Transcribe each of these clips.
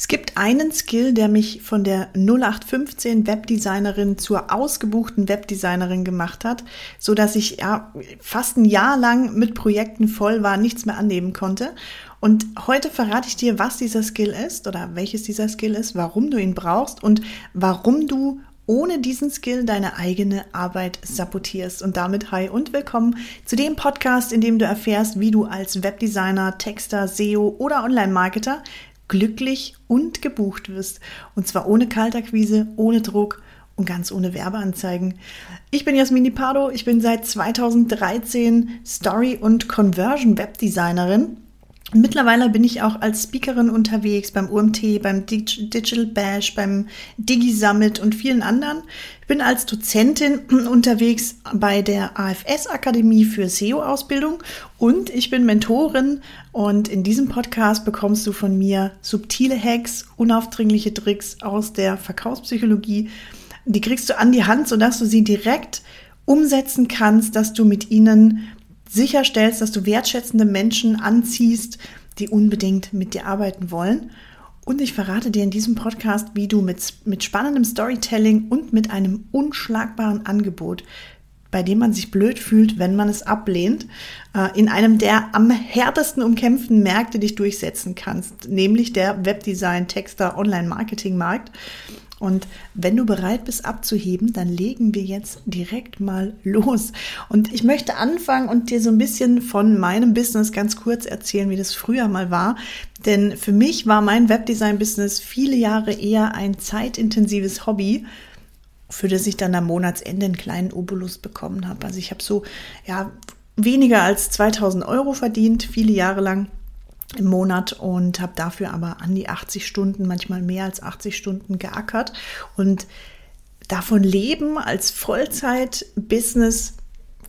Es gibt einen Skill, der mich von der 0815 Webdesignerin zur ausgebuchten Webdesignerin gemacht hat, so dass ich ja fast ein Jahr lang mit Projekten voll war, nichts mehr annehmen konnte. Und heute verrate ich dir, was dieser Skill ist oder welches dieser Skill ist, warum du ihn brauchst und warum du ohne diesen Skill deine eigene Arbeit sabotierst. Und damit hi und willkommen zu dem Podcast, in dem du erfährst, wie du als Webdesigner, Texter, SEO oder Online-Marketer glücklich und gebucht wirst. Und zwar ohne Kaltakquise, ohne Druck und ganz ohne Werbeanzeigen. Ich bin Jasmini Pardo, ich bin seit 2013 Story- und Conversion-Webdesignerin Mittlerweile bin ich auch als Speakerin unterwegs beim UMT, beim Digital Bash, beim Digi Summit und vielen anderen. Ich bin als Dozentin unterwegs bei der AFS Akademie für SEO-Ausbildung und ich bin Mentorin und in diesem Podcast bekommst du von mir subtile Hacks, unaufdringliche Tricks aus der Verkaufspsychologie. Die kriegst du an die Hand, sodass du sie direkt umsetzen kannst, dass du mit ihnen sicherstellst, dass du wertschätzende Menschen anziehst, die unbedingt mit dir arbeiten wollen. Und ich verrate dir in diesem Podcast, wie du mit, mit spannendem Storytelling und mit einem unschlagbaren Angebot, bei dem man sich blöd fühlt, wenn man es ablehnt, äh, in einem der am härtesten umkämpften Märkte dich durchsetzen kannst, nämlich der Webdesign, Texter, Online-Marketing-Markt. Und wenn du bereit bist abzuheben, dann legen wir jetzt direkt mal los. Und ich möchte anfangen und dir so ein bisschen von meinem Business ganz kurz erzählen, wie das früher mal war. Denn für mich war mein Webdesign-Business viele Jahre eher ein zeitintensives Hobby, für das ich dann am Monatsende einen kleinen Obolus bekommen habe. Also ich habe so, ja, weniger als 2000 Euro verdient, viele Jahre lang im Monat und habe dafür aber an die 80 Stunden, manchmal mehr als 80 Stunden geackert und davon leben als Vollzeit-Business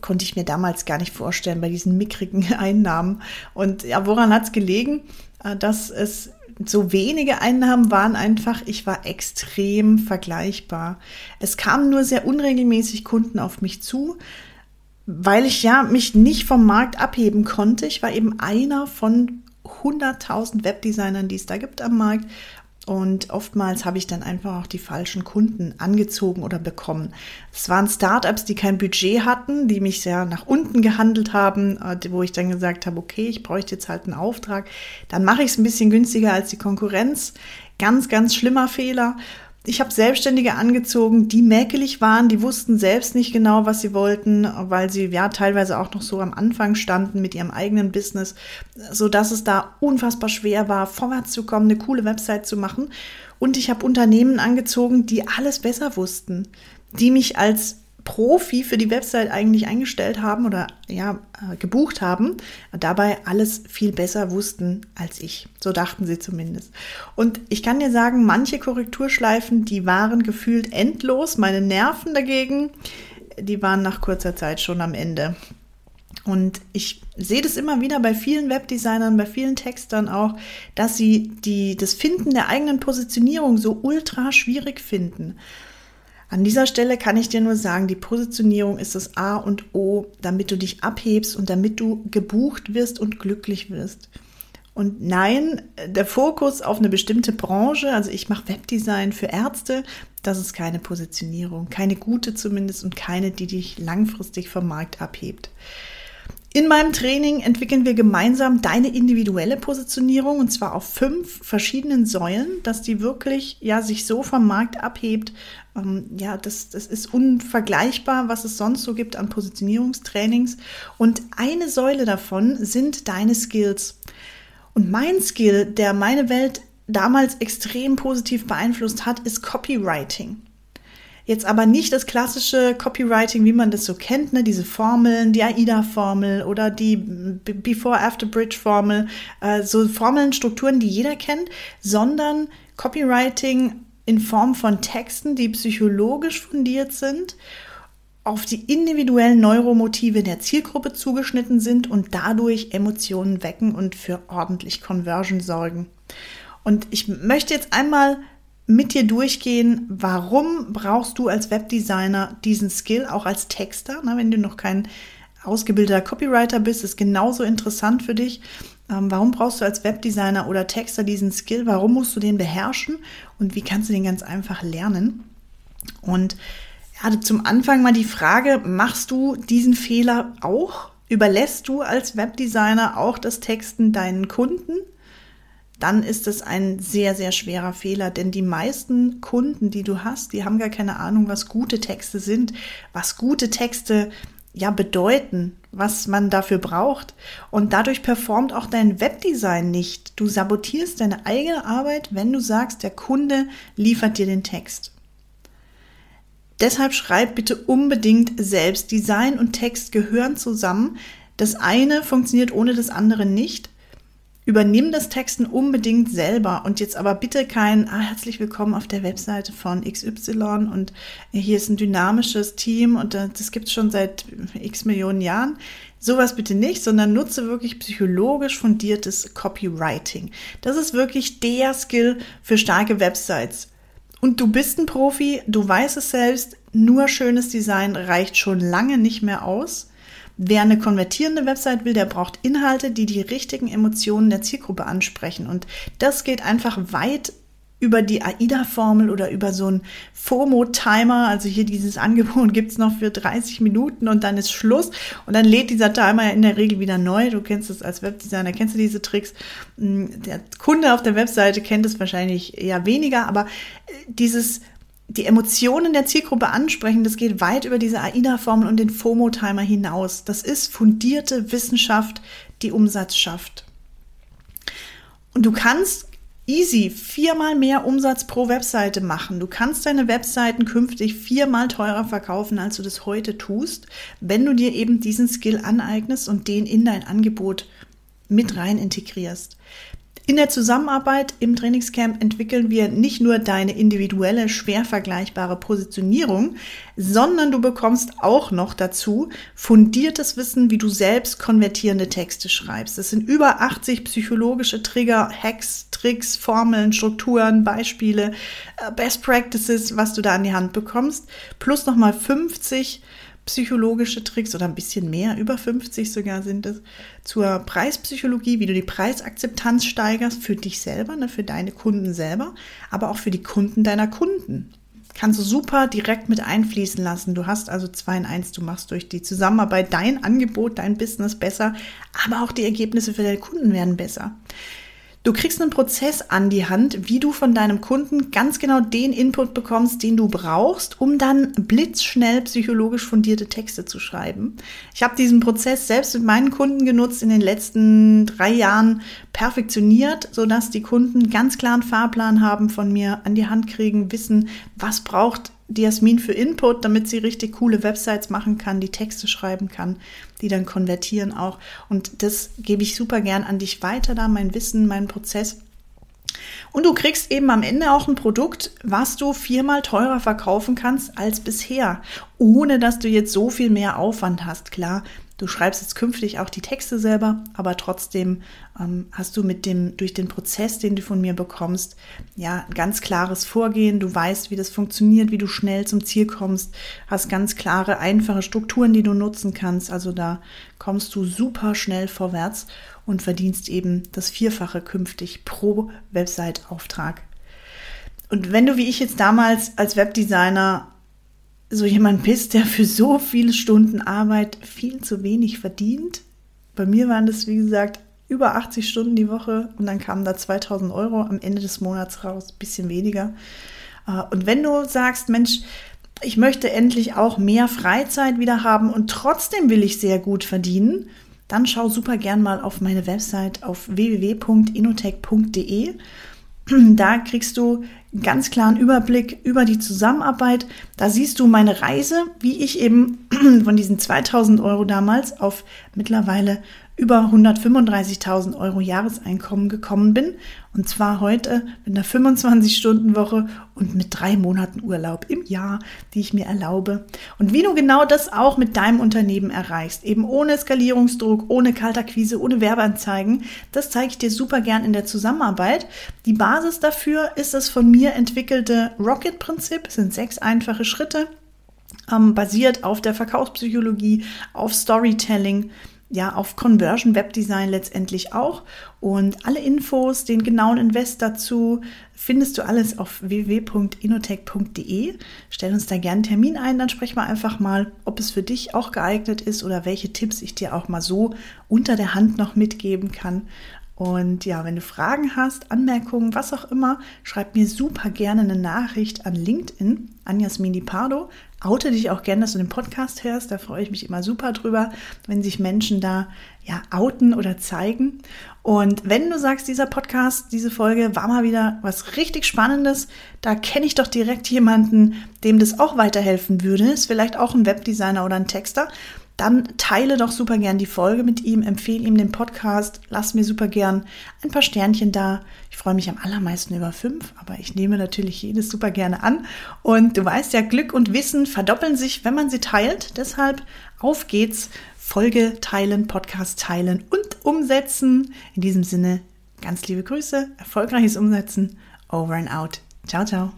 konnte ich mir damals gar nicht vorstellen bei diesen mickrigen Einnahmen. Und ja, woran hat es gelegen? Äh, dass es so wenige Einnahmen waren einfach, ich war extrem vergleichbar. Es kamen nur sehr unregelmäßig Kunden auf mich zu, weil ich ja mich nicht vom Markt abheben konnte. Ich war eben einer von 100.000 Webdesignern, die es da gibt am Markt. Und oftmals habe ich dann einfach auch die falschen Kunden angezogen oder bekommen. Es waren Startups, die kein Budget hatten, die mich sehr nach unten gehandelt haben, äh, wo ich dann gesagt habe, okay, ich bräuchte jetzt halt einen Auftrag. Dann mache ich es ein bisschen günstiger als die Konkurrenz. Ganz, ganz schlimmer Fehler ich habe Selbstständige angezogen, die mäkelig waren, die wussten selbst nicht genau, was sie wollten, weil sie ja teilweise auch noch so am Anfang standen mit ihrem eigenen Business, so dass es da unfassbar schwer war, vorwärts zu kommen, eine coole Website zu machen. Und ich habe Unternehmen angezogen, die alles besser wussten, die mich als Profi für die Website eigentlich eingestellt haben oder ja, äh, gebucht haben, dabei alles viel besser wussten als ich. So dachten sie zumindest. Und ich kann dir sagen, manche Korrekturschleifen, die waren gefühlt endlos. Meine Nerven dagegen, die waren nach kurzer Zeit schon am Ende. Und ich sehe das immer wieder bei vielen Webdesignern, bei vielen Textern auch, dass sie die, das Finden der eigenen Positionierung so ultra schwierig finden. An dieser Stelle kann ich dir nur sagen, die Positionierung ist das A und O, damit du dich abhebst und damit du gebucht wirst und glücklich wirst. Und nein, der Fokus auf eine bestimmte Branche, also ich mache Webdesign für Ärzte, das ist keine Positionierung, keine gute zumindest und keine, die dich langfristig vom Markt abhebt. In meinem Training entwickeln wir gemeinsam deine individuelle Positionierung und zwar auf fünf verschiedenen Säulen, dass die wirklich ja sich so vom Markt abhebt. Ähm, ja, das, das ist unvergleichbar, was es sonst so gibt an Positionierungstrainings. Und eine Säule davon sind deine Skills. Und mein Skill, der meine Welt damals extrem positiv beeinflusst hat, ist Copywriting. Jetzt aber nicht das klassische Copywriting, wie man das so kennt, ne? diese Formeln, die AIDA-Formel oder die Before-After-Bridge-Formel, äh, so Formeln, Strukturen, die jeder kennt, sondern Copywriting in Form von Texten, die psychologisch fundiert sind, auf die individuellen Neuromotive der Zielgruppe zugeschnitten sind und dadurch Emotionen wecken und für ordentlich Conversion sorgen. Und ich möchte jetzt einmal mit dir durchgehen, warum brauchst du als Webdesigner diesen Skill, auch als Texter, ne, wenn du noch kein ausgebildeter Copywriter bist, ist genauso interessant für dich. Ähm, warum brauchst du als Webdesigner oder Texter diesen Skill? Warum musst du den beherrschen? Und wie kannst du den ganz einfach lernen? Und ja, zum Anfang mal die Frage, machst du diesen Fehler auch? Überlässt du als Webdesigner auch das Texten deinen Kunden? Dann ist es ein sehr, sehr schwerer Fehler, denn die meisten Kunden, die du hast, die haben gar keine Ahnung, was gute Texte sind, was gute Texte ja bedeuten, was man dafür braucht. Und dadurch performt auch dein Webdesign nicht. Du sabotierst deine eigene Arbeit, wenn du sagst, der Kunde liefert dir den Text. Deshalb schreib bitte unbedingt selbst. Design und Text gehören zusammen. Das eine funktioniert ohne das andere nicht. Übernimm das Texten unbedingt selber und jetzt aber bitte kein ah, herzlich willkommen auf der Webseite von XY und hier ist ein dynamisches Team und das gibt es schon seit x Millionen Jahren. Sowas bitte nicht, sondern nutze wirklich psychologisch fundiertes Copywriting. Das ist wirklich der Skill für starke Websites. Und du bist ein Profi, du weißt es selbst, nur schönes Design reicht schon lange nicht mehr aus. Wer eine konvertierende Website will, der braucht Inhalte, die die richtigen Emotionen der Zielgruppe ansprechen. Und das geht einfach weit über die AIDA-Formel oder über so einen FOMO-Timer. Also hier dieses Angebot gibt's noch für 30 Minuten und dann ist Schluss. Und dann lädt dieser Timer in der Regel wieder neu. Du kennst es als Webdesigner, kennst du diese Tricks. Hm, der Kunde auf der Webseite kennt es wahrscheinlich eher weniger, aber äh, dieses die Emotionen der Zielgruppe ansprechen, das geht weit über diese AIDA-Formel und den FOMO-Timer hinaus. Das ist fundierte Wissenschaft, die Umsatz schafft. Und du kannst easy viermal mehr Umsatz pro Webseite machen. Du kannst deine Webseiten künftig viermal teurer verkaufen, als du das heute tust, wenn du dir eben diesen Skill aneignest und den in dein Angebot mit rein integrierst. In der Zusammenarbeit im Trainingscamp entwickeln wir nicht nur deine individuelle, schwer vergleichbare Positionierung, sondern du bekommst auch noch dazu fundiertes Wissen, wie du selbst konvertierende Texte schreibst. Es sind über 80 psychologische Trigger, Hacks, Tricks, Formeln, Strukturen, Beispiele, äh, Best Practices, was du da an die Hand bekommst, plus nochmal 50 psychologische Tricks oder ein bisschen mehr, über 50 sogar sind es, zur Preispsychologie, wie du die Preisakzeptanz steigerst für dich selber, ne, für deine Kunden selber, aber auch für die Kunden deiner Kunden. Kannst du super direkt mit einfließen lassen. Du hast also zwei in eins. Du machst durch die Zusammenarbeit dein Angebot, dein Business besser, aber auch die Ergebnisse für deine Kunden werden besser. Du kriegst einen Prozess an die Hand, wie du von deinem Kunden ganz genau den Input bekommst, den du brauchst, um dann blitzschnell psychologisch fundierte Texte zu schreiben. Ich habe diesen Prozess selbst mit meinen Kunden genutzt in den letzten drei Jahren perfektioniert, sodass die Kunden ganz klaren Fahrplan haben von mir an die Hand kriegen, wissen, was braucht die Jasmin für Input, damit sie richtig coole Websites machen kann, die Texte schreiben kann, die dann konvertieren auch. Und das gebe ich super gern an dich weiter da, mein Wissen, meinen Prozess. Und du kriegst eben am Ende auch ein Produkt, was du viermal teurer verkaufen kannst als bisher, ohne dass du jetzt so viel mehr Aufwand hast. Klar, Du schreibst jetzt künftig auch die Texte selber, aber trotzdem ähm, hast du mit dem, durch den Prozess, den du von mir bekommst, ja, ein ganz klares Vorgehen. Du weißt, wie das funktioniert, wie du schnell zum Ziel kommst, hast ganz klare, einfache Strukturen, die du nutzen kannst. Also da kommst du super schnell vorwärts und verdienst eben das Vierfache künftig pro Website-Auftrag. Und wenn du wie ich jetzt damals als Webdesigner so jemand bist, der für so viele Stunden Arbeit viel zu wenig verdient. Bei mir waren das, wie gesagt, über 80 Stunden die Woche und dann kamen da 2000 Euro am Ende des Monats raus, bisschen weniger. Äh, und wenn du sagst, Mensch, ich möchte endlich auch mehr Freizeit wieder haben und trotzdem will ich sehr gut verdienen, dann schau super gern mal auf meine Website auf www.inotech.de Da kriegst du einen ganz klaren Überblick über die Zusammenarbeit. Da siehst du meine Reise, wie ich eben von diesen 2000 Euro damals auf mittlerweile über 135.000 Euro Jahreseinkommen gekommen bin. Und zwar heute mit einer 25-Stunden-Woche und mit drei Monaten Urlaub im Jahr, die ich mir erlaube. Und wie du genau das auch mit deinem Unternehmen erreichst, eben ohne Skalierungsdruck, ohne Kaltakquise, ohne Werbeanzeigen, das zeige ich dir super gern in der Zusammenarbeit. Die Basis dafür ist das von mir entwickelte Rocket-Prinzip. Sind sechs einfache Schritte, ähm, basiert auf der Verkaufspsychologie, auf Storytelling, ja auf Conversion Webdesign letztendlich auch. Und alle Infos, den genauen Invest dazu, findest du alles auf www.inotech.de. Stell uns da gerne einen Termin ein, dann sprechen wir einfach mal, ob es für dich auch geeignet ist oder welche Tipps ich dir auch mal so unter der Hand noch mitgeben kann. Und ja, wenn du Fragen hast, Anmerkungen, was auch immer, schreib mir super gerne eine Nachricht an LinkedIn, an Jasmini Pardo. Oute dich auch gerne, dass du den Podcast hörst. Da freue ich mich immer super drüber, wenn sich Menschen da ja outen oder zeigen. Und wenn du sagst, dieser Podcast, diese Folge war mal wieder was richtig Spannendes, da kenne ich doch direkt jemanden, dem das auch weiterhelfen würde. Ist vielleicht auch ein Webdesigner oder ein Texter dann teile doch super gern die Folge mit ihm, empfehle ihm den Podcast, lass mir super gern ein paar Sternchen da. Ich freue mich am allermeisten über fünf, aber ich nehme natürlich jedes super gerne an. Und du weißt ja, Glück und Wissen verdoppeln sich, wenn man sie teilt. Deshalb auf geht's. Folge teilen, Podcast teilen und umsetzen. In diesem Sinne, ganz liebe Grüße, erfolgreiches Umsetzen. Over and out. Ciao, ciao.